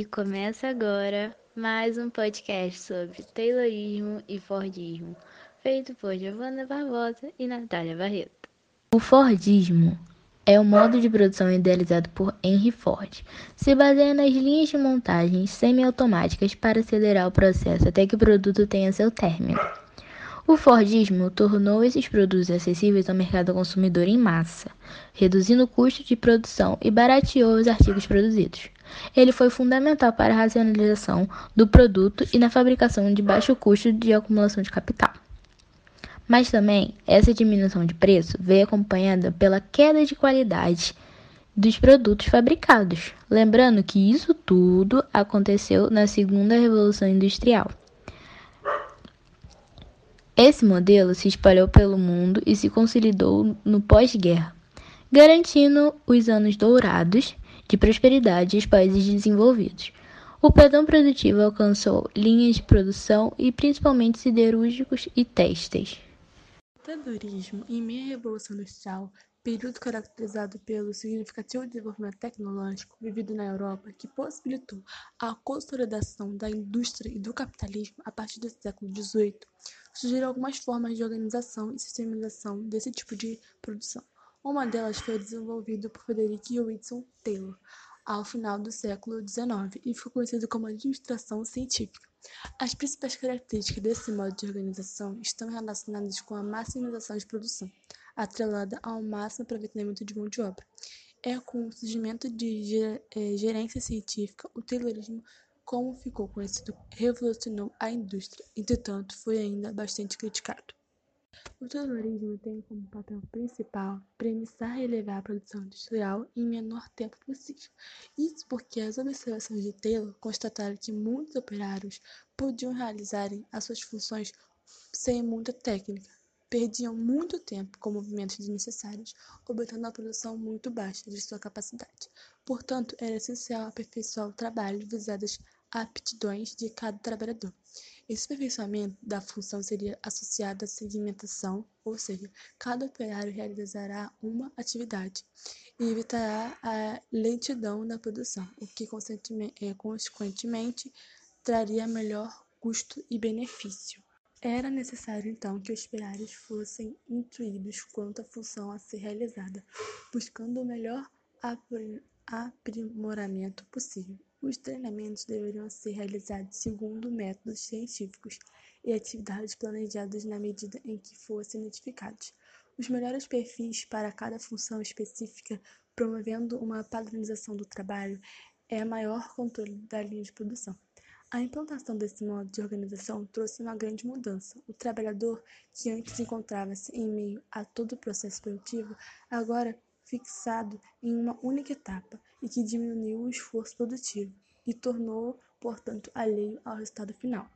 E começa agora mais um podcast sobre Taylorismo e Fordismo, feito por Giovanna Barbosa e Natália Barreto. O Fordismo é o modo de produção idealizado por Henry Ford. Se baseia nas linhas de montagem semiautomáticas para acelerar o processo até que o produto tenha seu término. O Fordismo tornou esses produtos acessíveis ao mercado consumidor em massa, reduzindo o custo de produção e barateou os artigos produzidos. Ele foi fundamental para a racionalização do produto e na fabricação de baixo custo de acumulação de capital. Mas também essa diminuição de preço veio acompanhada pela queda de qualidade dos produtos fabricados. Lembrando que isso tudo aconteceu na segunda revolução industrial. Esse modelo se espalhou pelo mundo e se consolidou no pós-guerra, garantindo os anos dourados de prosperidade aos países desenvolvidos. O padrão produtivo alcançou linhas de produção e principalmente siderúrgicos e têxteis. O Taylorismo, em meio à Revolução Industrial, período caracterizado pelo significativo desenvolvimento tecnológico vivido na Europa, que possibilitou a consolidação da indústria e do capitalismo a partir do século XVIII, surgiram algumas formas de organização e sistematização desse tipo de produção. Uma delas foi desenvolvida por Frederick Wilson Taylor ao final do século XIX e ficou conhecido como administração científica. As principais características desse modo de organização estão relacionadas com a maximização de produção atrelada ao máximo aproveitamento de mão de obra. É com o surgimento de é, gerência científica, o Taylorismo, como ficou conhecido, revolucionou a indústria, entretanto, foi ainda bastante criticado. O Taylorismo tem como papel principal premissar e elevar a produção industrial em menor tempo possível. Isso porque as observações de Taylor constataram que muitos operários podiam realizar as suas funções sem muita técnica, perdiam muito tempo com movimentos desnecessários, obtendo uma produção muito baixa de sua capacidade. Portanto, era essencial aperfeiçoar o trabalho visadas aptidões de cada trabalhador. Esse aperfeiçoamento da função seria associado à segmentação, ou seja, cada operário realizará uma atividade e evitará a lentidão na produção, o que é, consequentemente traria melhor custo e benefício. Era necessário então que os operários fossem instruídos quanto à função a ser realizada, buscando o melhor aprimoramento possível. Os treinamentos deveriam ser realizados segundo métodos científicos e atividades planejadas na medida em que fossem identificados os melhores perfis para cada função específica, promovendo uma padronização do trabalho, é maior controle da linha de produção. A implantação desse modo de organização trouxe uma grande mudança. O trabalhador, que antes encontrava-se em meio a todo o processo produtivo, agora fixado em uma única etapa e que diminuiu o esforço produtivo e tornou, portanto, alheio ao resultado final.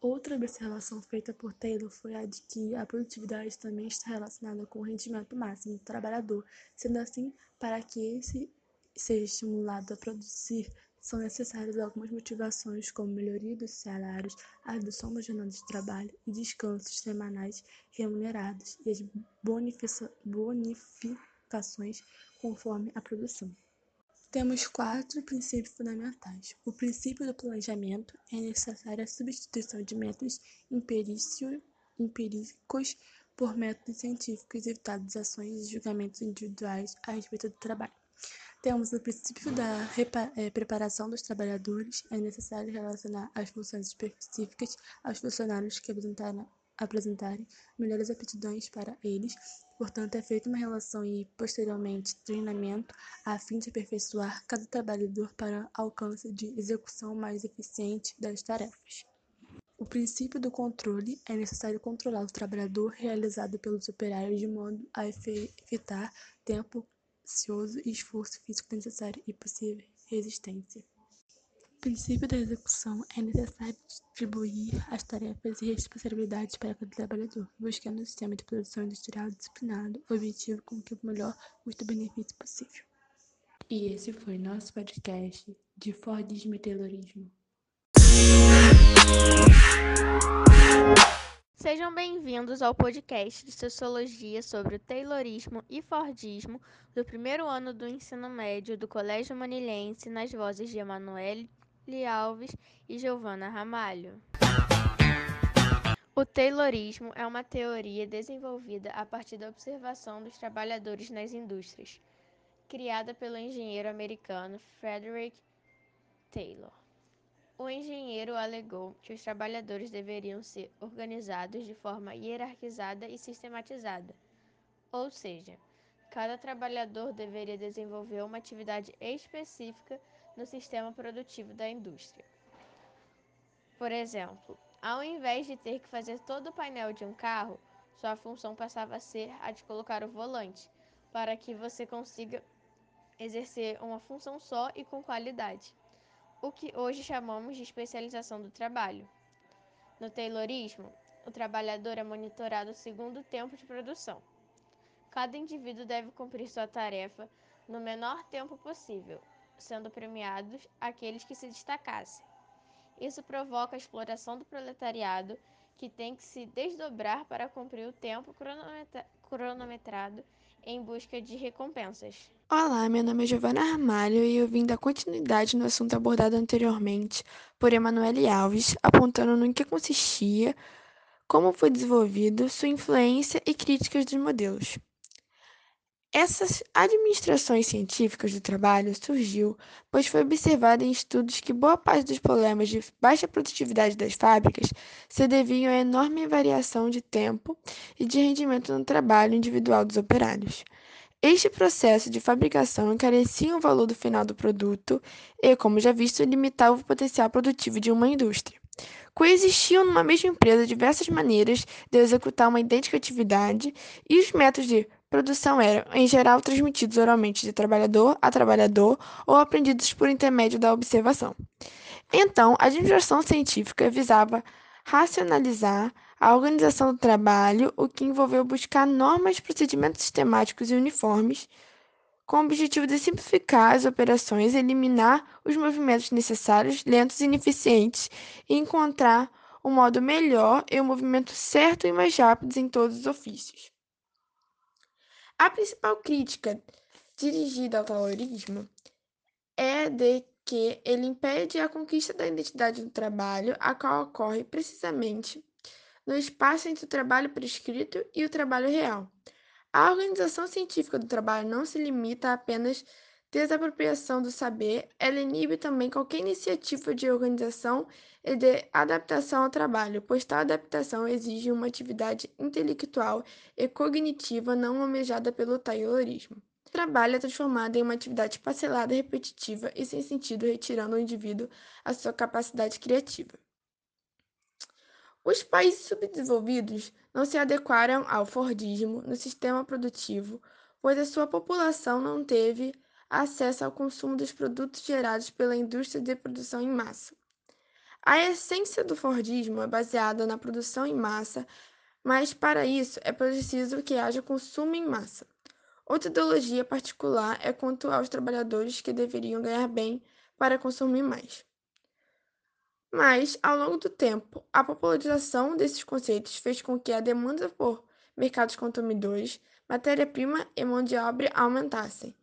Outra observação feita por Taylor foi a de que a produtividade também está relacionada com o rendimento máximo do trabalhador, sendo assim, para que esse seja estimulado a produzir são necessárias algumas motivações, como melhoria dos salários, a redução da jornada de trabalho e descansos semanais remunerados e as bonificações conforme a produção. Temos quatro princípios fundamentais. O princípio do planejamento é necessária a substituição de métodos empíricos por métodos científicos, evitando ações e julgamentos individuais a respeito do trabalho. Temos o princípio da é, preparação dos trabalhadores. É necessário relacionar as funções específicas aos funcionários que apresentarem melhores aptidões para eles. Portanto, é feita uma relação e, posteriormente, treinamento a fim de aperfeiçoar cada trabalhador para alcance de execução mais eficiente das tarefas. O princípio do controle é necessário controlar o trabalhador realizado pelos operários de modo a evitar tempo ocioso e esforço físico necessário e possível resistência. O princípio da execução é necessário distribuir as tarefas e responsabilidades para cada trabalhador, buscando um sistema de produção industrial disciplinado, objetivo com que o melhor custo-benefício possível. E esse foi nosso podcast de Fordismo e Taylorismo. Sejam bem-vindos ao podcast de Sociologia sobre o Taylorismo e Fordismo do primeiro ano do ensino médio do Colégio Manilhense, nas vozes de Emanuele Alves e Giovanna Ramalho. O Taylorismo é uma teoria desenvolvida a partir da observação dos trabalhadores nas indústrias, criada pelo engenheiro americano Frederick Taylor. O engenheiro alegou que os trabalhadores deveriam ser organizados de forma hierarquizada e sistematizada, ou seja, cada trabalhador deveria desenvolver uma atividade específica no sistema produtivo da indústria. Por exemplo, ao invés de ter que fazer todo o painel de um carro, sua função passava a ser a de colocar o volante, para que você consiga exercer uma função só e com qualidade, o que hoje chamamos de especialização do trabalho. No Taylorismo, o trabalhador é monitorado segundo o tempo de produção. Cada indivíduo deve cumprir sua tarefa no menor tempo possível, sendo premiados aqueles que se destacassem. Isso provoca a exploração do proletariado, que tem que se desdobrar para cumprir o tempo cronometrado em busca de recompensas. Olá, meu nome é Giovana Armalho e eu vim dar continuidade no assunto abordado anteriormente por Emanuele Alves, apontando no que consistia, como foi desenvolvido, sua influência e críticas dos modelos. Essas administrações científicas do trabalho surgiu pois foi observado em estudos que boa parte dos problemas de baixa produtividade das fábricas se deviam à enorme variação de tempo e de rendimento no trabalho individual dos operários. Este processo de fabricação encarecia o valor do final do produto e, como já visto, limitava o potencial produtivo de uma indústria. Coexistiam numa mesma empresa diversas maneiras de executar uma idêntica atividade e os métodos de produção eram, em geral, transmitidos oralmente de trabalhador a trabalhador ou aprendidos por intermédio da observação. Então, a administração científica visava racionalizar a organização do trabalho, o que envolveu buscar normas, procedimentos sistemáticos e uniformes, com o objetivo de simplificar as operações, eliminar os movimentos necessários, lentos e ineficientes e encontrar um modo melhor e um movimento certo e mais rápido em todos os ofícios. A principal crítica dirigida ao taylorismo é de que ele impede a conquista da identidade do trabalho, a qual ocorre precisamente no espaço entre o trabalho prescrito e o trabalho real. A organização científica do trabalho não se limita a apenas desapropriação do saber, ela inibe também qualquer iniciativa de organização e de adaptação ao trabalho, pois tal adaptação exige uma atividade intelectual e cognitiva não almejada pelo taylorismo. O trabalho é transformado em uma atividade parcelada, repetitiva e sem sentido, retirando ao indivíduo a sua capacidade criativa. Os países subdesenvolvidos não se adequaram ao Fordismo no sistema produtivo, pois a sua população não teve acesso ao consumo dos produtos gerados pela indústria de produção em massa. A essência do Fordismo é baseada na produção em massa, mas para isso é preciso que haja consumo em massa. Outra ideologia particular é quanto aos trabalhadores que deveriam ganhar bem para consumir mais. Mas, ao longo do tempo, a popularização desses conceitos fez com que a demanda por mercados consumidores, matéria-prima e mão de obra aumentassem.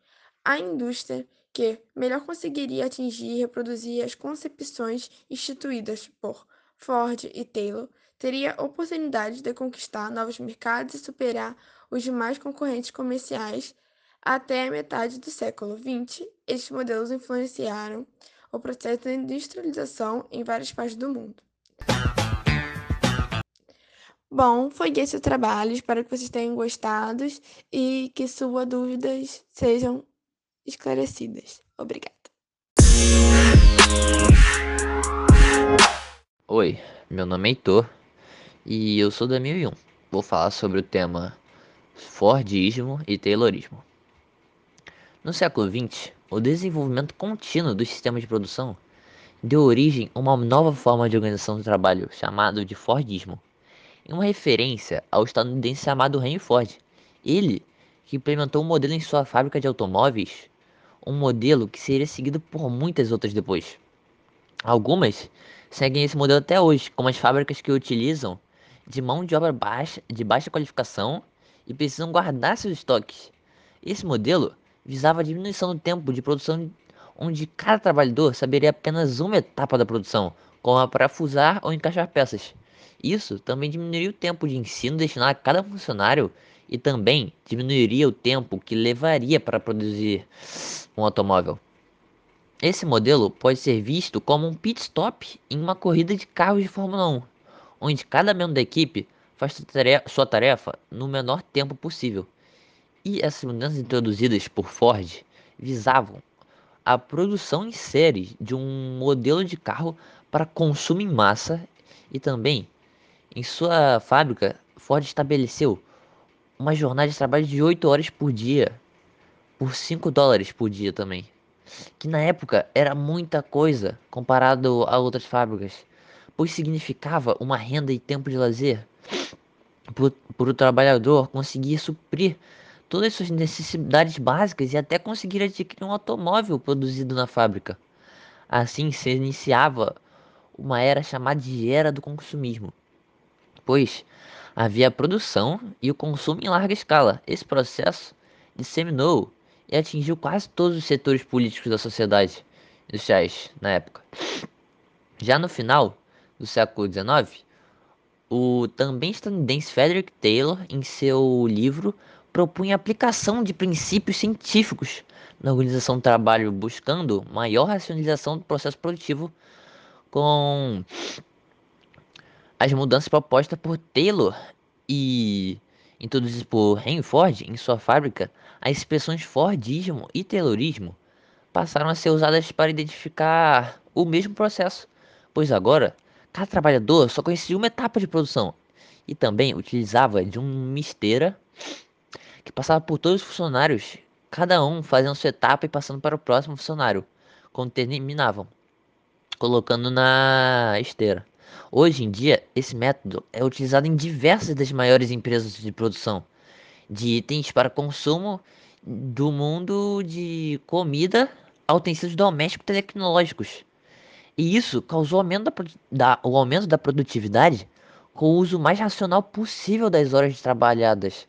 A indústria que melhor conseguiria atingir e reproduzir as concepções instituídas por Ford e Taylor teria oportunidade de conquistar novos mercados e superar os demais concorrentes comerciais até a metade do século XX. Estes modelos influenciaram o processo de industrialização em várias partes do mundo. Bom, foi esse o trabalho. Espero que vocês tenham gostado e que suas dúvidas sejam esclarecidas. Obrigada. Oi, meu nome é Heitor e eu sou da 1001. Vou falar sobre o tema Fordismo e Taylorismo. No século XX, o desenvolvimento contínuo do sistema de produção deu origem a uma nova forma de organização do trabalho chamado de Fordismo, em uma referência ao estadunidense chamado Henry Ford. Ele que implementou um modelo em sua fábrica de automóveis um modelo que seria seguido por muitas outras depois. Algumas seguem esse modelo até hoje, como as fábricas que utilizam de mão de obra baixa, de baixa qualificação e precisam guardar seus estoques. Esse modelo visava a diminuição do tempo de produção onde cada trabalhador saberia apenas uma etapa da produção, como a parafusar ou encaixar peças. Isso também diminuiria o tempo de ensino destinado a cada funcionário e também diminuiria o tempo que levaria para produzir um automóvel. Esse modelo pode ser visto como um pit stop em uma corrida de carros de Fórmula 1, onde cada membro da equipe faz sua tarefa no menor tempo possível. E essas mudanças introduzidas por Ford visavam a produção em série de um modelo de carro para consumo em massa e também em sua fábrica Ford estabeleceu uma jornada de trabalho de 8 horas por dia por 5 dólares por dia também que na época era muita coisa comparado a outras fábricas, pois significava uma renda e tempo de lazer para o trabalhador conseguir suprir todas as suas necessidades básicas e até conseguir adquirir um automóvel produzido na fábrica. Assim se iniciava uma era chamada de era do consumismo, pois havia a produção e o consumo em larga escala. Esse processo disseminou e atingiu quase todos os setores políticos da sociedade industriais na época. Já no final do século XIX, o também estadunidense Frederick Taylor, em seu livro, propunha a aplicação de princípios científicos na organização do trabalho, buscando maior racionalização do processo produtivo com as mudanças propostas por Taylor e introduzidas por Henry Ford em sua fábrica, as expressões Fordismo e Taylorismo passaram a ser usadas para identificar o mesmo processo, pois agora cada trabalhador só conhecia uma etapa de produção e também utilizava de uma esteira que passava por todos os funcionários, cada um fazendo sua etapa e passando para o próximo funcionário quando terminavam, colocando na esteira. Hoje em dia, esse método é utilizado em diversas das maiores empresas de produção de itens para consumo do mundo de comida a utensílios domésticos tecnológicos. E isso causou aumento da, da, o aumento da produtividade com o uso mais racional possível das horas trabalhadas,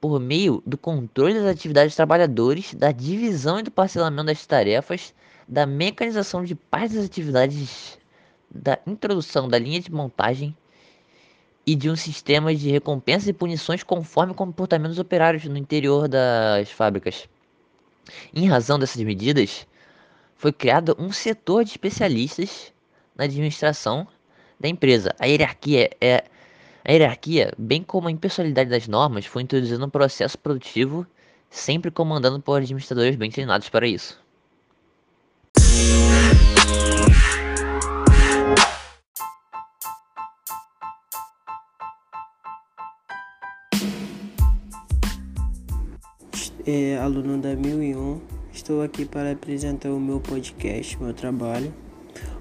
por meio do controle das atividades dos trabalhadores, da divisão e do parcelamento das tarefas, da mecanização de parte das atividades da introdução da linha de montagem e de um sistema de recompensas e punições conforme o comportamento dos operários no interior das fábricas. Em razão dessas medidas, foi criado um setor de especialistas na administração da empresa. A hierarquia é a hierarquia, bem como a impessoalidade das normas, foi introduzida no processo produtivo, sempre comandado por administradores bem treinados para isso. É aluno da 1001. Estou aqui para apresentar o meu podcast, meu trabalho,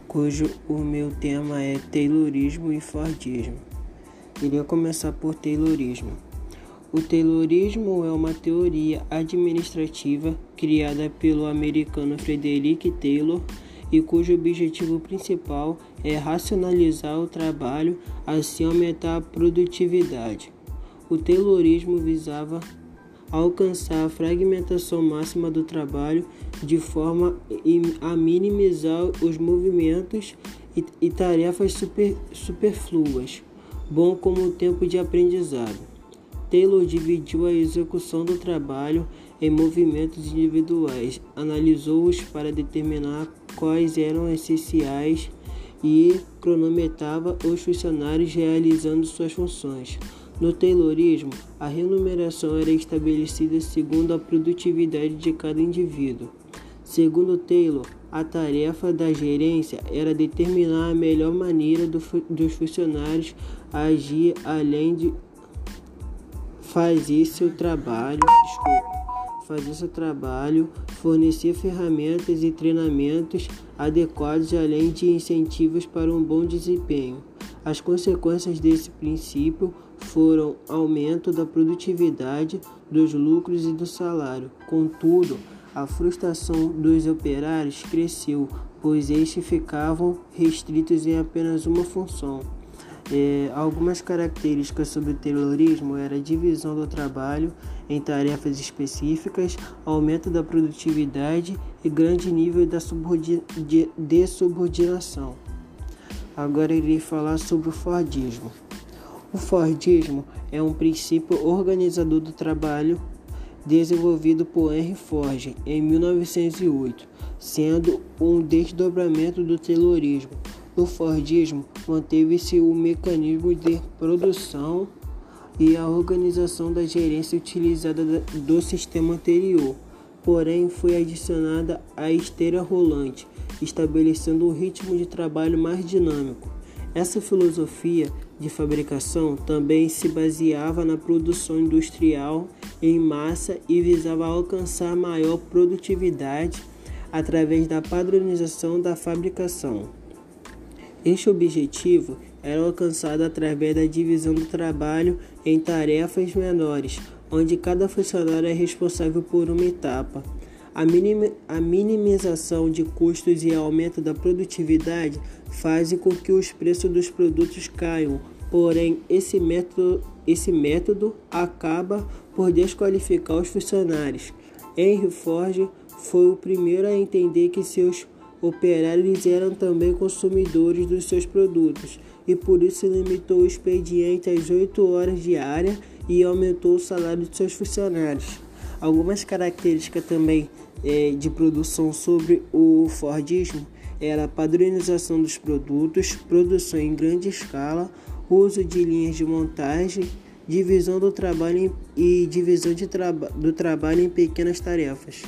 cujo o meu tema é Taylorismo e Fordismo. Iria começar por Taylorismo. O Taylorismo é uma teoria administrativa criada pelo americano Frederick Taylor e cujo objetivo principal é racionalizar o trabalho, assim aumentar a produtividade. O Taylorismo visava alcançar a fragmentação máxima do trabalho de forma a minimizar os movimentos e, tarefas super, superfluas, bom como o tempo de aprendizado. Taylor dividiu a execução do trabalho em movimentos individuais, analisou-os para determinar quais eram essenciais e cronometrava os funcionários realizando suas funções. No Taylorismo, a remuneração era estabelecida segundo a produtividade de cada indivíduo. Segundo Taylor, a tarefa da gerência era determinar a melhor maneira do, dos funcionários agir além de fazer seu trabalho, desculpa, fazer seu trabalho, fornecer ferramentas e treinamentos adequados além de incentivos para um bom desempenho. As consequências desse princípio foram aumento da produtividade, dos lucros e do salário. Contudo, a frustração dos operários cresceu, pois estes ficavam restritos em apenas uma função. É, algumas características sobre o Taylorismo era a divisão do trabalho em tarefas específicas, aumento da produtividade e grande nível da subordina de, de subordinação. Agora irei falar sobre o Fordismo. O Fordismo é um princípio organizador do trabalho desenvolvido por Henry Ford em 1908, sendo um desdobramento do Taylorismo. No Fordismo, manteve-se o mecanismo de produção e a organização da gerência utilizada do sistema anterior, porém foi adicionada a esteira rolante, estabelecendo um ritmo de trabalho mais dinâmico. Essa filosofia de fabricação também se baseava na produção industrial em massa e visava alcançar maior produtividade através da padronização da fabricação. Este objetivo era alcançado através da divisão do trabalho em tarefas menores, onde cada funcionário é responsável por uma etapa. A, minim a minimização de custos e aumento da produtividade fazem com que os preços dos produtos caiam, porém, esse método, esse método acaba por desqualificar os funcionários. Henry Ford foi o primeiro a entender que seus operários eram também consumidores dos seus produtos e por isso limitou o expediente às 8 horas diárias e aumentou o salário de seus funcionários. Algumas características também é, de produção sobre o Fordismo era a padronização dos produtos, produção em grande escala, uso de linhas de montagem, divisão do trabalho em, e divisão de traba do trabalho em pequenas tarefas.